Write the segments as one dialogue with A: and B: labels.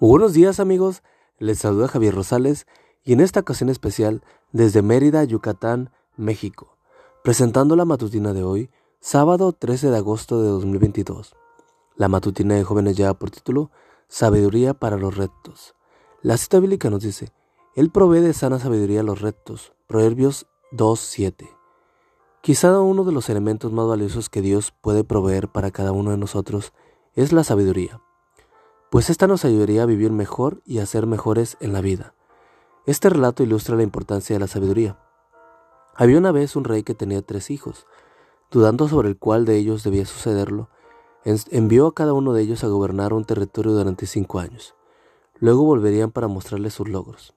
A: buenos días amigos, les saluda Javier Rosales y en esta ocasión especial desde Mérida, Yucatán, México, presentando la matutina de hoy, sábado 13 de agosto de 2022. La matutina de jóvenes lleva por título Sabiduría para los retos. La cita bíblica nos dice, Él provee de sana sabiduría a los retos. Proverbios 2.7. Quizá uno de los elementos más valiosos que Dios puede proveer para cada uno de nosotros es la sabiduría pues esta nos ayudaría a vivir mejor y a ser mejores en la vida. Este relato ilustra la importancia de la sabiduría. Había una vez un rey que tenía tres hijos. Dudando sobre el cual de ellos debía sucederlo, envió a cada uno de ellos a gobernar un territorio durante cinco años. Luego volverían para mostrarles sus logros.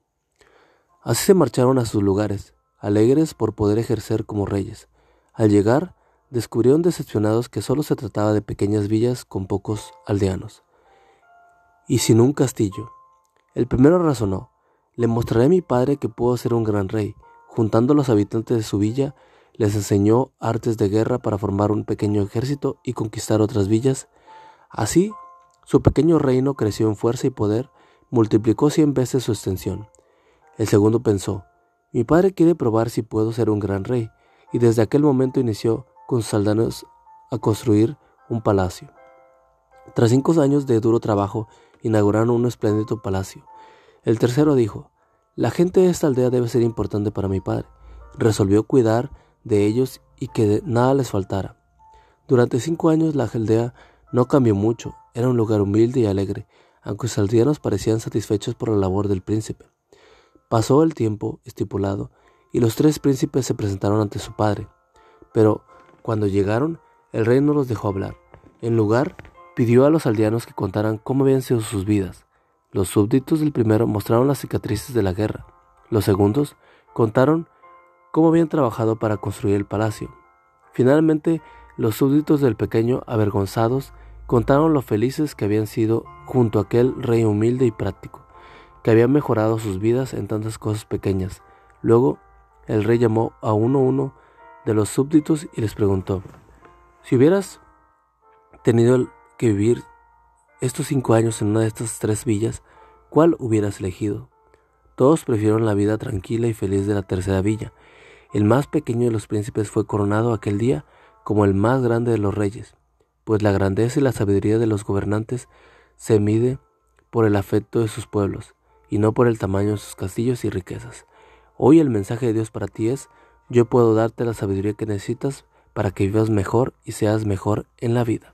A: Así se marcharon a sus lugares, alegres por poder ejercer como reyes. Al llegar, descubrieron decepcionados que solo se trataba de pequeñas villas con pocos aldeanos y sin un castillo. El primero razonó, le mostraré a mi padre que puedo ser un gran rey. Juntando a los habitantes de su villa, les enseñó artes de guerra para formar un pequeño ejército y conquistar otras villas. Así, su pequeño reino creció en fuerza y poder, multiplicó cien veces su extensión. El segundo pensó, mi padre quiere probar si puedo ser un gran rey, y desde aquel momento inició con sus aldeanos a construir un palacio. Tras cinco años de duro trabajo inauguraron un espléndido palacio. El tercero dijo, la gente de esta aldea debe ser importante para mi padre. Resolvió cuidar de ellos y que nada les faltara. Durante cinco años la aldea no cambió mucho, era un lugar humilde y alegre, aunque sus aldeanos parecían satisfechos por la labor del príncipe. Pasó el tiempo estipulado y los tres príncipes se presentaron ante su padre. Pero cuando llegaron, el rey no los dejó hablar. En lugar, pidió a los aldeanos que contaran cómo habían sido sus vidas. Los súbditos del primero mostraron las cicatrices de la guerra. Los segundos contaron cómo habían trabajado para construir el palacio. Finalmente, los súbditos del pequeño, avergonzados, contaron lo felices que habían sido junto a aquel rey humilde y práctico, que había mejorado sus vidas en tantas cosas pequeñas. Luego, el rey llamó a uno a uno de los súbditos y les preguntó, si hubieras tenido el que vivir estos cinco años en una de estas tres villas, ¿cuál hubieras elegido? Todos prefirieron la vida tranquila y feliz de la tercera villa. El más pequeño de los príncipes fue coronado aquel día como el más grande de los reyes, pues la grandeza y la sabiduría de los gobernantes se mide por el afecto de sus pueblos y no por el tamaño de sus castillos y riquezas. Hoy el mensaje de Dios para ti es, yo puedo darte la sabiduría que necesitas para que vivas mejor y seas mejor en la vida.